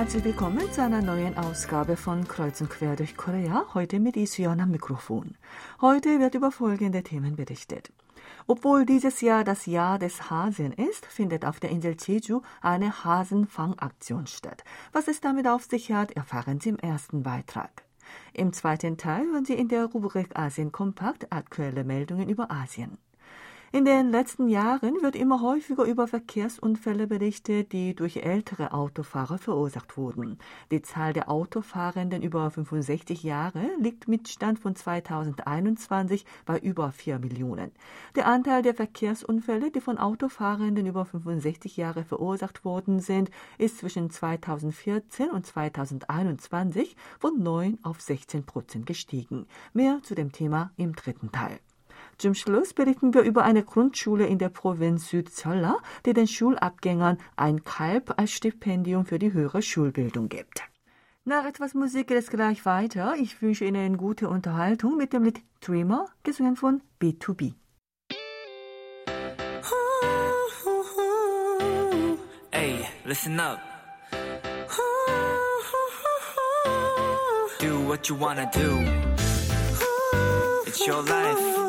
Herzlich willkommen zu einer neuen Ausgabe von Kreuz und Quer durch Korea, heute mit Isuan am Mikrofon. Heute wird über folgende Themen berichtet. Obwohl dieses Jahr das Jahr des Hasen ist, findet auf der Insel Jeju eine Hasenfangaktion statt. Was es damit auf sich hat, erfahren Sie im ersten Beitrag. Im zweiten Teil hören Sie in der Rubrik Asien Kompakt aktuelle Meldungen über Asien. In den letzten Jahren wird immer häufiger über Verkehrsunfälle berichtet, die durch ältere Autofahrer verursacht wurden. Die Zahl der Autofahrenden über 65 Jahre liegt mit Stand von 2021 bei über 4 Millionen. Der Anteil der Verkehrsunfälle, die von Autofahrenden über 65 Jahre verursacht worden sind, ist zwischen 2014 und 2021 von 9 auf 16 Prozent gestiegen. Mehr zu dem Thema im dritten Teil. Zum Schluss berichten wir über eine Grundschule in der Provinz Südzolla, die den Schulabgängern ein Kalb als Stipendium für die höhere Schulbildung gibt. Nach etwas Musik geht es gleich weiter. Ich wünsche Ihnen gute Unterhaltung mit dem Lied Dreamer, gesungen von B2B. Hey, listen up. Do what you wanna do. It's your life.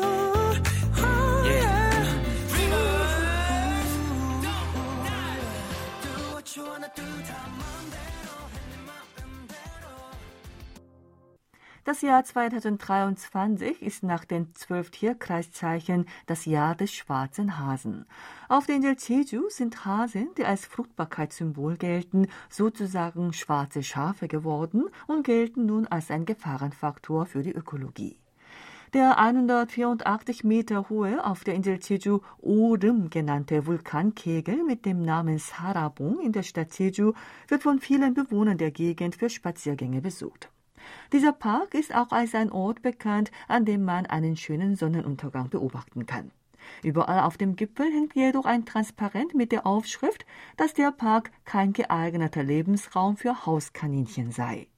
Das Jahr 2023 ist nach den zwölf Tierkreiszeichen das Jahr des schwarzen Hasen. Auf der Insel Jeju sind Hasen, die als Fruchtbarkeitssymbol gelten, sozusagen schwarze Schafe geworden und gelten nun als ein Gefahrenfaktor für die Ökologie. Der 184 Meter hohe, auf der Insel Jeju Orem genannte Vulkankegel mit dem Namen Sarabong in der Stadt Jeju wird von vielen Bewohnern der Gegend für Spaziergänge besucht. Dieser Park ist auch als ein Ort bekannt, an dem man einen schönen Sonnenuntergang beobachten kann. Überall auf dem Gipfel hängt jedoch ein Transparent mit der Aufschrift, dass der Park kein geeigneter Lebensraum für Hauskaninchen sei.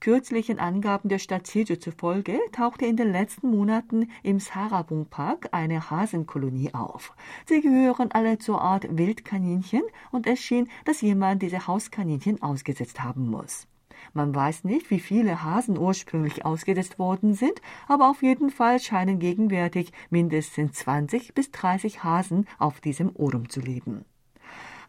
Kürzlichen Angaben der Stadt Jeju zufolge tauchte in den letzten Monaten im Sarabung Park eine Hasenkolonie auf. Sie gehören alle zur Art Wildkaninchen und es schien, dass jemand diese Hauskaninchen ausgesetzt haben muss. Man weiß nicht, wie viele Hasen ursprünglich ausgesetzt worden sind, aber auf jeden Fall scheinen gegenwärtig mindestens 20 bis 30 Hasen auf diesem Orum zu leben.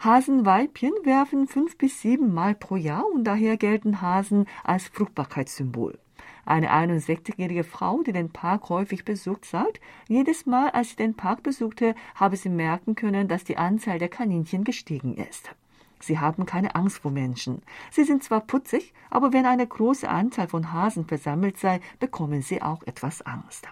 Hasenweibchen werfen fünf bis sieben Mal pro Jahr und daher gelten Hasen als Fruchtbarkeitssymbol. Eine 61-jährige Frau, die den Park häufig besucht, sagt, jedes Mal, als sie den Park besuchte, habe sie merken können, dass die Anzahl der Kaninchen gestiegen ist. Sie haben keine Angst vor Menschen. Sie sind zwar putzig, aber wenn eine große Anzahl von Hasen versammelt sei, bekommen sie auch etwas Angst.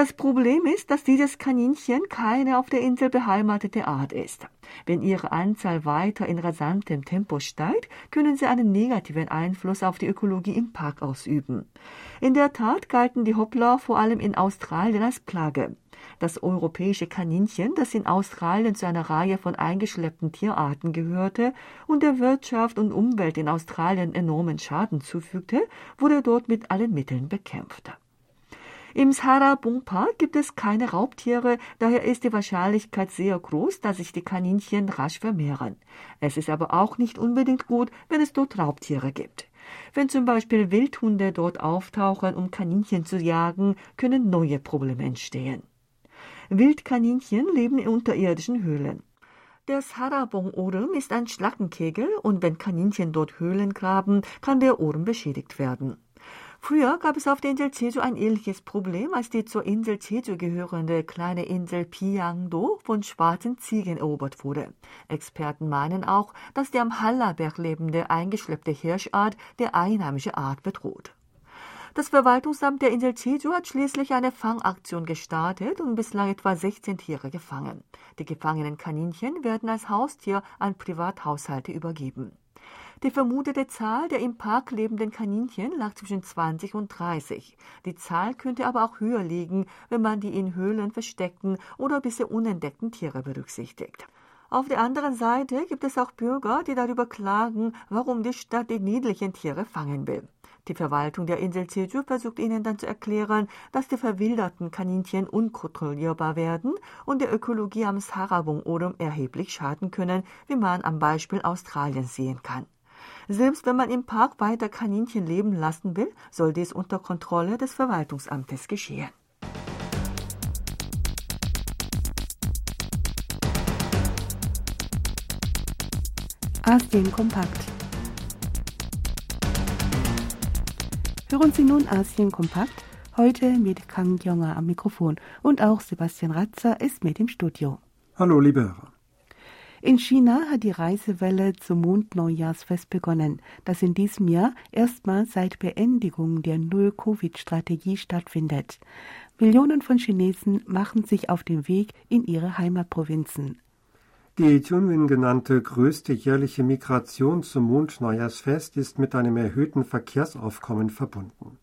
Das Problem ist, dass dieses Kaninchen keine auf der Insel beheimatete Art ist. Wenn ihre Anzahl weiter in rasantem Tempo steigt, können sie einen negativen Einfluss auf die Ökologie im Park ausüben. In der Tat galten die Hoppler vor allem in Australien als Plage. Das europäische Kaninchen, das in Australien zu einer Reihe von eingeschleppten Tierarten gehörte und der Wirtschaft und Umwelt in Australien enormen Schaden zufügte, wurde dort mit allen Mitteln bekämpft. Im Sarabung Park gibt es keine Raubtiere, daher ist die Wahrscheinlichkeit sehr groß, dass sich die Kaninchen rasch vermehren. Es ist aber auch nicht unbedingt gut, wenn es dort Raubtiere gibt. Wenn zum Beispiel Wildhunde dort auftauchen, um Kaninchen zu jagen, können neue Probleme entstehen. Wildkaninchen leben in unterirdischen Höhlen. Der Sarabong-Orem ist ein Schlackenkegel und wenn Kaninchen dort Höhlen graben, kann der Orem beschädigt werden. Früher gab es auf der Insel Jeju ein ähnliches Problem, als die zur Insel Jeju gehörende kleine Insel Piangdo von schwarzen Ziegen erobert wurde. Experten meinen auch, dass die am Hallaberg lebende eingeschleppte Hirschart der einheimische Art bedroht. Das Verwaltungsamt der Insel Jeju hat schließlich eine Fangaktion gestartet und bislang etwa 16 Tiere gefangen. Die gefangenen Kaninchen werden als Haustier an Privathaushalte übergeben. Die vermutete Zahl der im Park lebenden Kaninchen lag zwischen 20 und 30. Die Zahl könnte aber auch höher liegen, wenn man die in Höhlen versteckten oder bisher unentdeckten Tiere berücksichtigt. Auf der anderen Seite gibt es auch Bürger, die darüber klagen, warum die Stadt die niedlichen Tiere fangen will. Die Verwaltung der Insel Jeju versucht ihnen dann zu erklären, dass die verwilderten Kaninchen unkontrollierbar werden und der Ökologie am Sarabong-Odum erheblich schaden können, wie man am Beispiel Australiens sehen kann. Selbst wenn man im Park weiter Kaninchen leben lassen will, soll dies unter Kontrolle des Verwaltungsamtes geschehen. Asien kompakt. Hören Sie nun Asien kompakt, heute mit Kang Jonger am Mikrofon und auch Sebastian Ratzer ist mit im Studio. Hallo, liebe Hörer. In China hat die Reisewelle zum Mondneujahrsfest begonnen, das in diesem Jahr erstmals seit Beendigung der Null-Covid-Strategie stattfindet. Millionen von Chinesen machen sich auf den Weg in ihre Heimatprovinzen. Die Tunwin genannte größte jährliche Migration zum Mondneujahrsfest ist mit einem erhöhten Verkehrsaufkommen verbunden.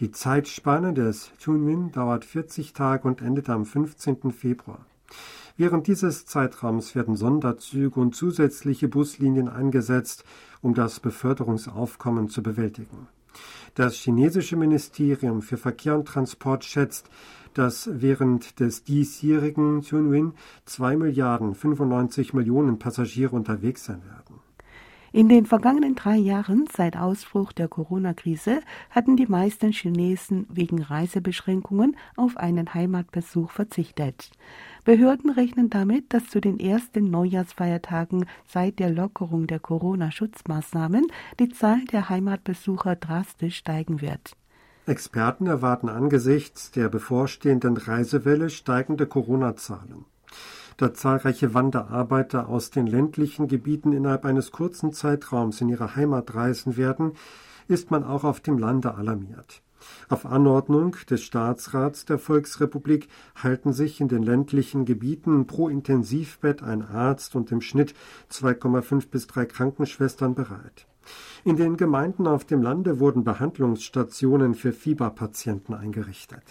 Die Zeitspanne des Tunwin dauert 40 Tage und endet am 15. Februar. Während dieses Zeitraums werden Sonderzüge und zusätzliche Buslinien eingesetzt, um das Beförderungsaufkommen zu bewältigen. Das chinesische Ministerium für Verkehr und Transport schätzt, dass während des diesjährigen Chunwin 2 Milliarden 95 Millionen Passagiere unterwegs sein werden. In den vergangenen drei Jahren seit Ausbruch der Corona-Krise hatten die meisten Chinesen wegen Reisebeschränkungen auf einen Heimatbesuch verzichtet. Behörden rechnen damit, dass zu den ersten Neujahrsfeiertagen seit der Lockerung der Corona-Schutzmaßnahmen die Zahl der Heimatbesucher drastisch steigen wird. Experten erwarten angesichts der bevorstehenden Reisewelle steigende Corona-Zahlen. Da zahlreiche Wanderarbeiter aus den ländlichen Gebieten innerhalb eines kurzen Zeitraums in ihre Heimat reisen werden, ist man auch auf dem Lande alarmiert. Auf Anordnung des Staatsrats der Volksrepublik halten sich in den ländlichen Gebieten pro Intensivbett ein Arzt und im Schnitt 2,5 bis 3 Krankenschwestern bereit. In den Gemeinden auf dem Lande wurden Behandlungsstationen für Fieberpatienten eingerichtet.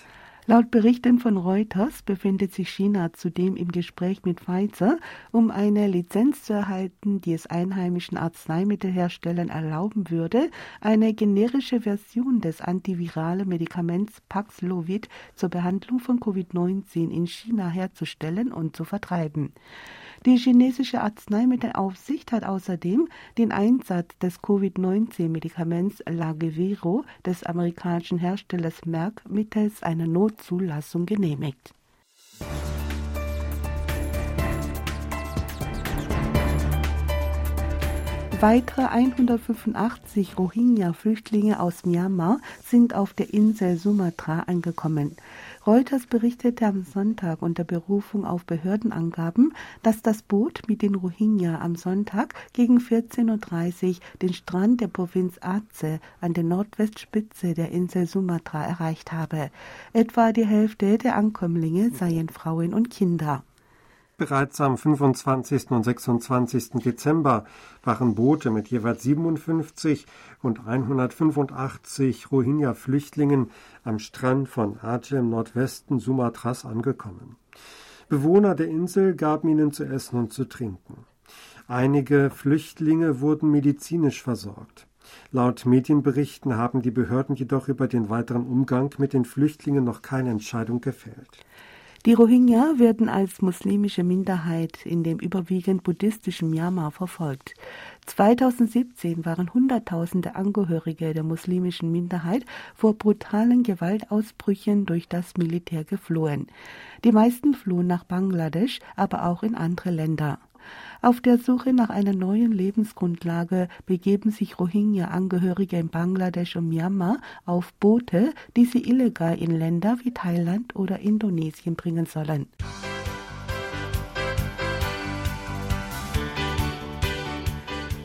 Laut Berichten von Reuters befindet sich China zudem im Gespräch mit Pfizer, um eine Lizenz zu erhalten, die es einheimischen Arzneimittelherstellern erlauben würde, eine generische Version des antiviralen Medikaments Paxlovid zur Behandlung von Covid-19 in China herzustellen und zu vertreiben. Die chinesische Arzneimittelaufsicht hat außerdem den Einsatz des Covid-19-Medikaments Lageviro des amerikanischen Herstellers Merck mittels einer Notzulassung genehmigt. Weitere 185 Rohingya-Flüchtlinge aus Myanmar sind auf der Insel Sumatra angekommen. Reuters berichtete am Sonntag unter Berufung auf Behördenangaben, dass das Boot mit den Rohingya am Sonntag gegen 14.30 Uhr den Strand der Provinz Aceh an der Nordwestspitze der Insel Sumatra erreicht habe. Etwa die Hälfte der Ankömmlinge seien Frauen und Kinder. Bereits am 25. und 26. Dezember waren Boote mit jeweils 57 und 185 Rohingya-Flüchtlingen am Strand von Aceh im Nordwesten Sumatras angekommen. Bewohner der Insel gaben ihnen zu essen und zu trinken. Einige Flüchtlinge wurden medizinisch versorgt. Laut Medienberichten haben die Behörden jedoch über den weiteren Umgang mit den Flüchtlingen noch keine Entscheidung gefällt. Die Rohingya werden als muslimische Minderheit in dem überwiegend buddhistischen Myanmar verfolgt. 2017 waren Hunderttausende Angehörige der muslimischen Minderheit vor brutalen Gewaltausbrüchen durch das Militär geflohen. Die meisten flohen nach Bangladesch, aber auch in andere Länder. Auf der Suche nach einer neuen Lebensgrundlage begeben sich Rohingya-Angehörige in Bangladesch und Myanmar auf Boote, die sie illegal in Länder wie Thailand oder Indonesien bringen sollen.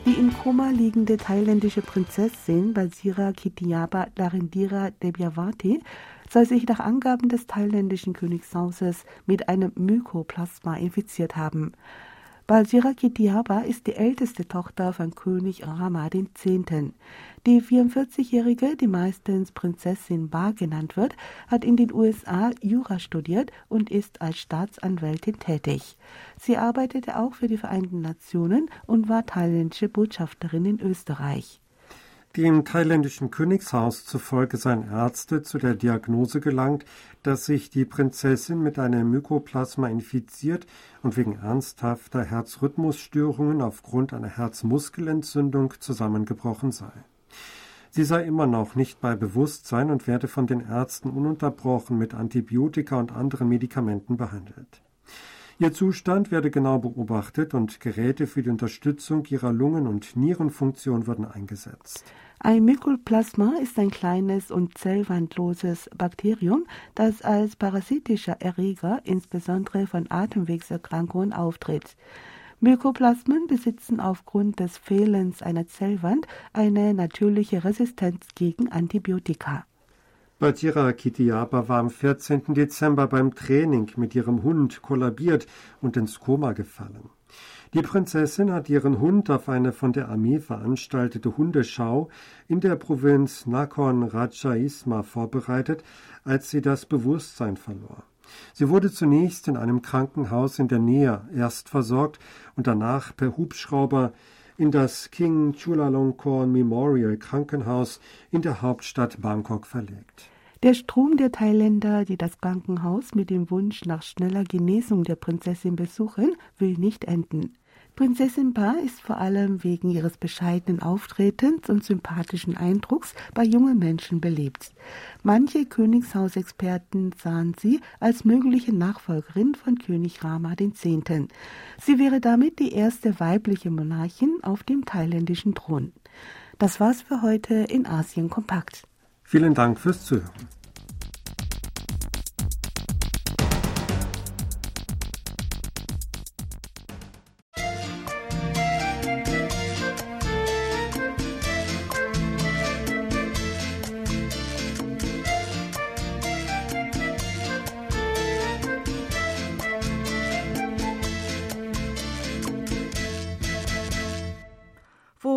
Die im Koma liegende thailändische Prinzessin Basira Kitiaba Larindira Debyawati soll sich nach Angaben des thailändischen Königshauses mit einem Mykoplasma infiziert haben. Balsira Kitiaba ist die älteste Tochter von König Rama X. Die 44-Jährige, die meistens Prinzessin Ba genannt wird, hat in den USA Jura studiert und ist als Staatsanwältin tätig. Sie arbeitete auch für die Vereinten Nationen und war thailändische Botschafterin in Österreich. Dem thailändischen Königshaus zufolge seien Ärzte zu der Diagnose gelangt, dass sich die Prinzessin mit einem Mykoplasma infiziert und wegen ernsthafter Herzrhythmusstörungen aufgrund einer Herzmuskelentzündung zusammengebrochen sei. Sie sei immer noch nicht bei Bewusstsein und werde von den Ärzten ununterbrochen mit Antibiotika und anderen Medikamenten behandelt. Ihr Zustand werde genau beobachtet und Geräte für die Unterstützung ihrer Lungen- und Nierenfunktion würden eingesetzt. Ein Mykolplasma ist ein kleines und zellwandloses Bakterium, das als parasitischer Erreger insbesondere von Atemwegserkrankungen auftritt. Mykoplasmen besitzen aufgrund des Fehlens einer Zellwand eine natürliche Resistenz gegen Antibiotika. Bajira Kitiyaba war am 14. Dezember beim Training mit ihrem Hund kollabiert und ins Koma gefallen. Die Prinzessin hat ihren Hund auf eine von der Armee veranstaltete Hundeschau in der Provinz Nakhon Ratchaisma vorbereitet, als sie das Bewusstsein verlor. Sie wurde zunächst in einem Krankenhaus in der Nähe erst versorgt und danach per Hubschrauber in das King Chulalongkorn Memorial Krankenhaus in der Hauptstadt Bangkok verlegt. Der Strom der Thailänder, die das Krankenhaus mit dem Wunsch nach schneller Genesung der Prinzessin besuchen, will nicht enden. Prinzessin Pa ist vor allem wegen ihres bescheidenen Auftretens und sympathischen Eindrucks bei jungen Menschen beliebt. Manche Königshausexperten sahen sie als mögliche Nachfolgerin von König Rama X. Sie wäre damit die erste weibliche Monarchin auf dem thailändischen Thron. Das war's für heute in Asien Kompakt. Vielen Dank fürs Zuhören.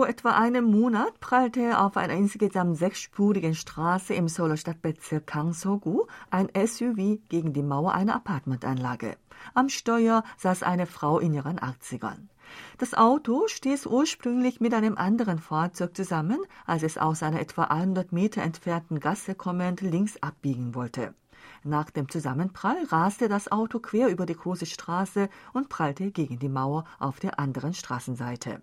Vor etwa einem Monat prallte auf einer insgesamt sechsspurigen Straße im Seouler Stadtbezirk Kangsogu ein SUV gegen die Mauer einer Apartmentanlage. Am Steuer saß eine Frau in ihren 80ern. Das Auto stieß ursprünglich mit einem anderen Fahrzeug zusammen, als es aus einer etwa 100 Meter entfernten Gasse kommend links abbiegen wollte. Nach dem Zusammenprall raste das Auto quer über die große Straße und prallte gegen die Mauer auf der anderen Straßenseite.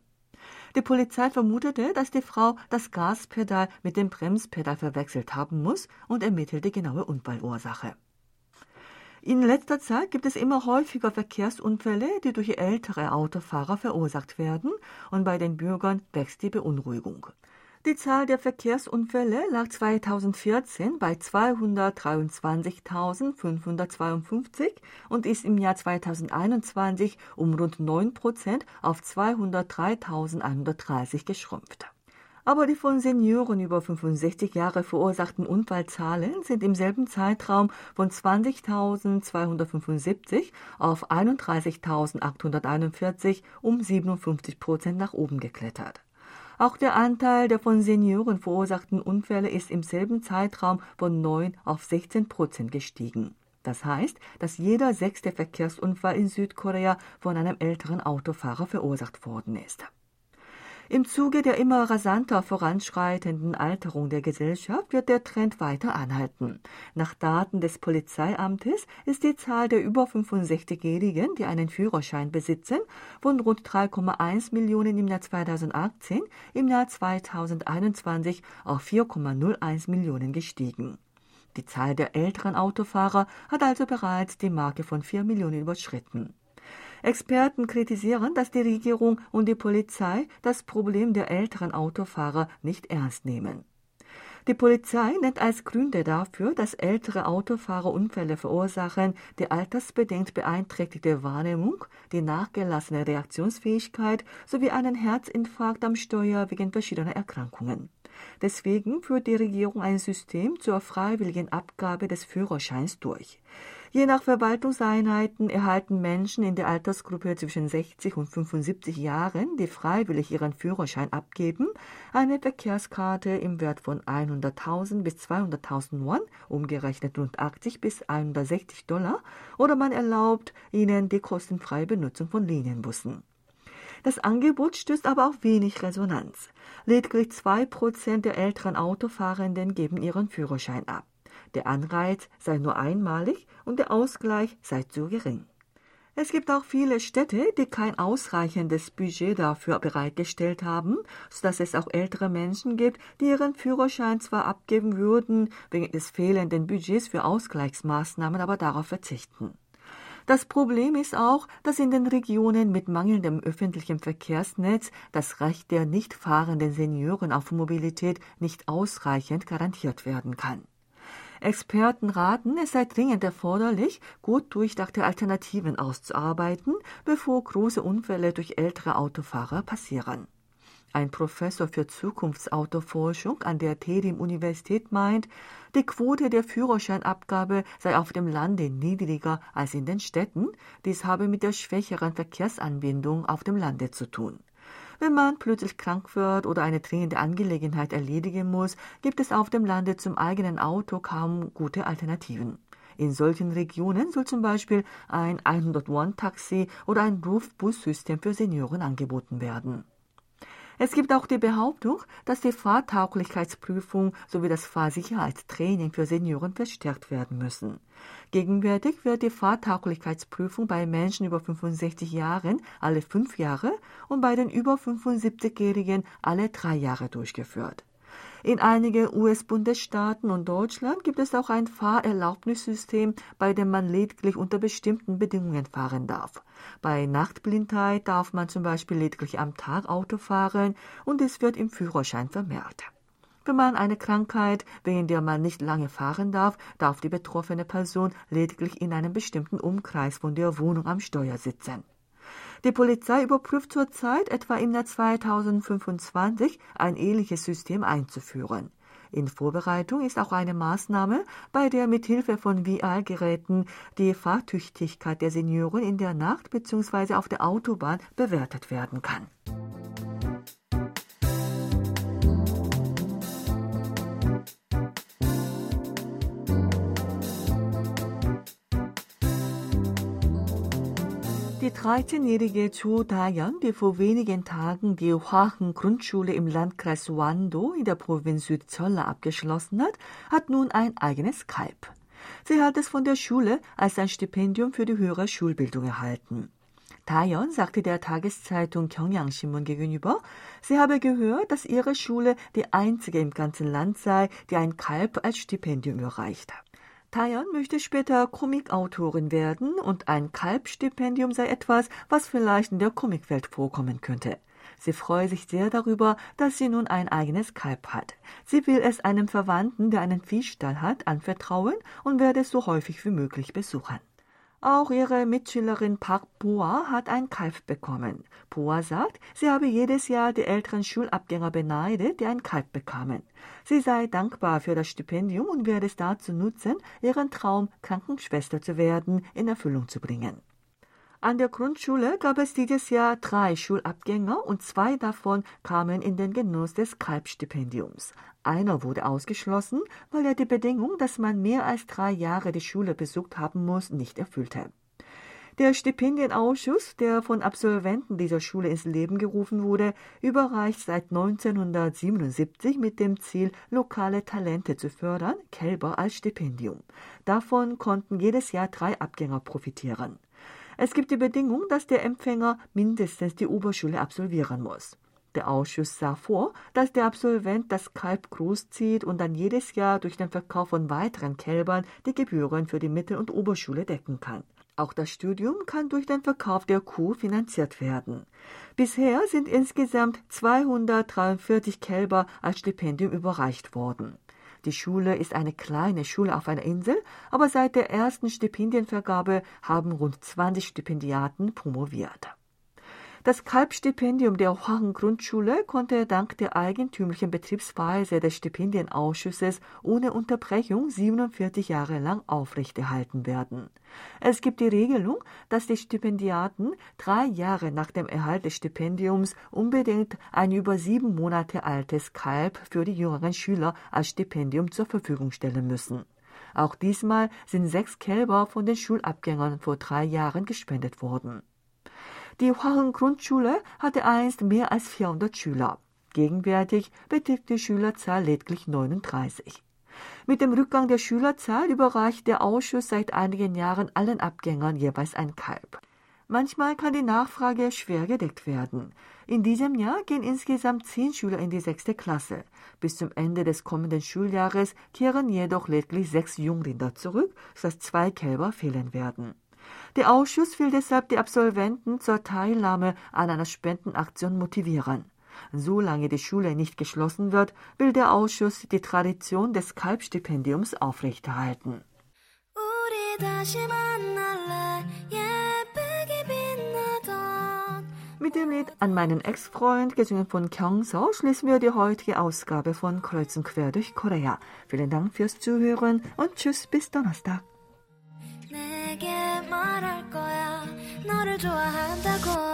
Die Polizei vermutete, dass die Frau das Gaspedal mit dem Bremspedal verwechselt haben muss und ermittelte genaue Unfallursache. In letzter Zeit gibt es immer häufiger Verkehrsunfälle, die durch ältere Autofahrer verursacht werden, und bei den Bürgern wächst die Beunruhigung. Die Zahl der Verkehrsunfälle lag 2014 bei 223.552 und ist im Jahr 2021 um rund 9 Prozent auf 203.130 geschrumpft. Aber die von Senioren über 65 Jahre verursachten Unfallzahlen sind im selben Zeitraum von 20.275 auf 31.841 um 57 Prozent nach oben geklettert. Auch der Anteil der von Senioren verursachten Unfälle ist im selben Zeitraum von 9 auf 16 Prozent gestiegen. Das heißt, dass jeder sechste Verkehrsunfall in Südkorea von einem älteren Autofahrer verursacht worden ist. Im Zuge der immer rasanter voranschreitenden Alterung der Gesellschaft wird der Trend weiter anhalten. Nach Daten des Polizeiamtes ist die Zahl der über 65-Jährigen, die einen Führerschein besitzen, von rund 3,1 Millionen im Jahr 2018 im Jahr 2021 auf 4,01 Millionen gestiegen. Die Zahl der älteren Autofahrer hat also bereits die Marke von 4 Millionen überschritten. Experten kritisieren, dass die Regierung und die Polizei das Problem der älteren Autofahrer nicht ernst nehmen. Die Polizei nennt als Gründe dafür, dass ältere Autofahrer Unfälle verursachen, die altersbedingt beeinträchtigte Wahrnehmung, die nachgelassene Reaktionsfähigkeit sowie einen Herzinfarkt am Steuer wegen verschiedener Erkrankungen. Deswegen führt die Regierung ein System zur freiwilligen Abgabe des Führerscheins durch. Je nach Verwaltungseinheiten erhalten Menschen in der Altersgruppe zwischen 60 und 75 Jahren, die freiwillig ihren Führerschein abgeben, eine Verkehrskarte im Wert von 100.000 bis 200.000 Won, umgerechnet rund 80 bis 160 Dollar, oder man erlaubt ihnen die kostenfreie Benutzung von Linienbussen. Das Angebot stößt aber auf wenig Resonanz. Lediglich zwei Prozent der älteren Autofahrenden geben ihren Führerschein ab. Der Anreiz sei nur einmalig und der Ausgleich sei zu gering. Es gibt auch viele Städte, die kein ausreichendes Budget dafür bereitgestellt haben, sodass es auch ältere Menschen gibt, die ihren Führerschein zwar abgeben würden, wegen des fehlenden Budgets für Ausgleichsmaßnahmen aber darauf verzichten. Das Problem ist auch, dass in den Regionen mit mangelndem öffentlichem Verkehrsnetz das Recht der nicht fahrenden Senioren auf Mobilität nicht ausreichend garantiert werden kann. Experten raten, es sei dringend erforderlich, gut durchdachte Alternativen auszuarbeiten, bevor große Unfälle durch ältere Autofahrer passieren. Ein Professor für Zukunftsautoforschung an der TEDIM-Universität meint, die Quote der Führerscheinabgabe sei auf dem Lande niedriger als in den Städten. Dies habe mit der schwächeren Verkehrsanbindung auf dem Lande zu tun. Wenn man plötzlich krank wird oder eine dringende Angelegenheit erledigen muss, gibt es auf dem Lande zum eigenen Auto kaum gute Alternativen. In solchen Regionen soll zum Beispiel ein 101-Taxi oder ein Rufbussystem für Senioren angeboten werden. Es gibt auch die Behauptung, dass die Fahrtauglichkeitsprüfung sowie das Fahrsicherheitstraining für Senioren verstärkt werden müssen. Gegenwärtig wird die Fahrtauglichkeitsprüfung bei Menschen über 65 Jahren alle fünf Jahre und bei den über 75-Jährigen alle drei Jahre durchgeführt. In einigen US-Bundesstaaten und Deutschland gibt es auch ein Fahrerlaubnissystem, bei dem man lediglich unter bestimmten Bedingungen fahren darf. Bei Nachtblindheit darf man zum Beispiel lediglich am Tag Auto fahren und es wird im Führerschein vermerkt. Wenn man eine Krankheit, wegen der man nicht lange fahren darf, darf die betroffene Person lediglich in einem bestimmten Umkreis von der Wohnung am Steuer sitzen. Die Polizei überprüft zurzeit etwa im Jahr 2025 ein ähnliches System einzuführen. In Vorbereitung ist auch eine Maßnahme, bei der mit Hilfe von VR-Geräten die Fahrtüchtigkeit der Senioren in der Nacht bzw. auf der Autobahn bewertet werden kann. Die 13-jährige Cho Dayan, die vor wenigen Tagen die Hwachen Grundschule im Landkreis Wando in der Provinz Südzolla abgeschlossen hat, hat nun ein eigenes Kalb. Sie hat es von der Schule als ein Stipendium für die höhere Schulbildung erhalten. Dayan sagte der Tageszeitung Gyeongyang Shinmun gegenüber, sie habe gehört, dass ihre Schule die einzige im ganzen Land sei, die ein Kalb als Stipendium erreicht hat. Tayan möchte später Comicautorin werden und ein Kalbstipendium sei etwas, was vielleicht in der Comicwelt vorkommen könnte. Sie freue sich sehr darüber, dass sie nun ein eigenes Kalb hat. Sie will es einem Verwandten, der einen Viehstall hat, anvertrauen und werde es so häufig wie möglich besuchen. Auch ihre Mitschülerin Park Boa hat ein Kalb bekommen. Boa sagt, sie habe jedes Jahr die älteren Schulabgänger beneidet, die ein Kalb bekamen. Sie sei dankbar für das Stipendium und werde es dazu nutzen, ihren Traum, Krankenschwester zu werden, in Erfüllung zu bringen. An der Grundschule gab es dieses Jahr drei Schulabgänger und zwei davon kamen in den Genuss des Kalbstipendiums. Einer wurde ausgeschlossen, weil er die Bedingung, dass man mehr als drei Jahre die Schule besucht haben muss, nicht erfüllte. Der Stipendienausschuss, der von Absolventen dieser Schule ins Leben gerufen wurde, überreicht seit 1977 mit dem Ziel, lokale Talente zu fördern, Kälber als Stipendium. Davon konnten jedes Jahr drei Abgänger profitieren. Es gibt die Bedingung, dass der Empfänger mindestens die Oberschule absolvieren muss. Der Ausschuss sah vor, dass der Absolvent das Kalb großzieht und dann jedes Jahr durch den Verkauf von weiteren Kälbern die Gebühren für die Mittel- und Oberschule decken kann. Auch das Studium kann durch den Verkauf der Kuh finanziert werden. Bisher sind insgesamt 243 Kälber als Stipendium überreicht worden. Die Schule ist eine kleine Schule auf einer Insel, aber seit der ersten Stipendienvergabe haben rund 20 Stipendiaten promoviert. Das Kalbstipendium der Hwang Grundschule konnte dank der eigentümlichen Betriebsweise des Stipendienausschusses ohne Unterbrechung 47 Jahre lang aufrechterhalten werden. Es gibt die Regelung, dass die Stipendiaten drei Jahre nach dem Erhalt des Stipendiums unbedingt ein über sieben Monate altes Kalb für die jüngeren Schüler als Stipendium zur Verfügung stellen müssen. Auch diesmal sind sechs Kälber von den Schulabgängern vor drei Jahren gespendet worden. Die Hwaheng Grundschule hatte einst mehr als 400 Schüler. Gegenwärtig beträgt die Schülerzahl lediglich 39. Mit dem Rückgang der Schülerzahl überreicht der Ausschuss seit einigen Jahren allen Abgängern jeweils ein Kalb. Manchmal kann die Nachfrage schwer gedeckt werden. In diesem Jahr gehen insgesamt zehn Schüler in die sechste Klasse. Bis zum Ende des kommenden Schuljahres kehren jedoch lediglich sechs Jungrinder zurück, sodass zwei Kälber fehlen werden. Der Ausschuss will deshalb die Absolventen zur Teilnahme an einer Spendenaktion motivieren. Solange die Schule nicht geschlossen wird, will der Ausschuss die Tradition des Kalbstipendiums aufrechterhalten. Mit dem Lied An meinen Ex-Freund, gesungen von Kyung-so, schließen wir die heutige Ausgabe von Kreuz und Quer durch Korea. Vielen Dank fürs Zuhören und tschüss bis Donnerstag. 말할 거야. 너를 좋아한다고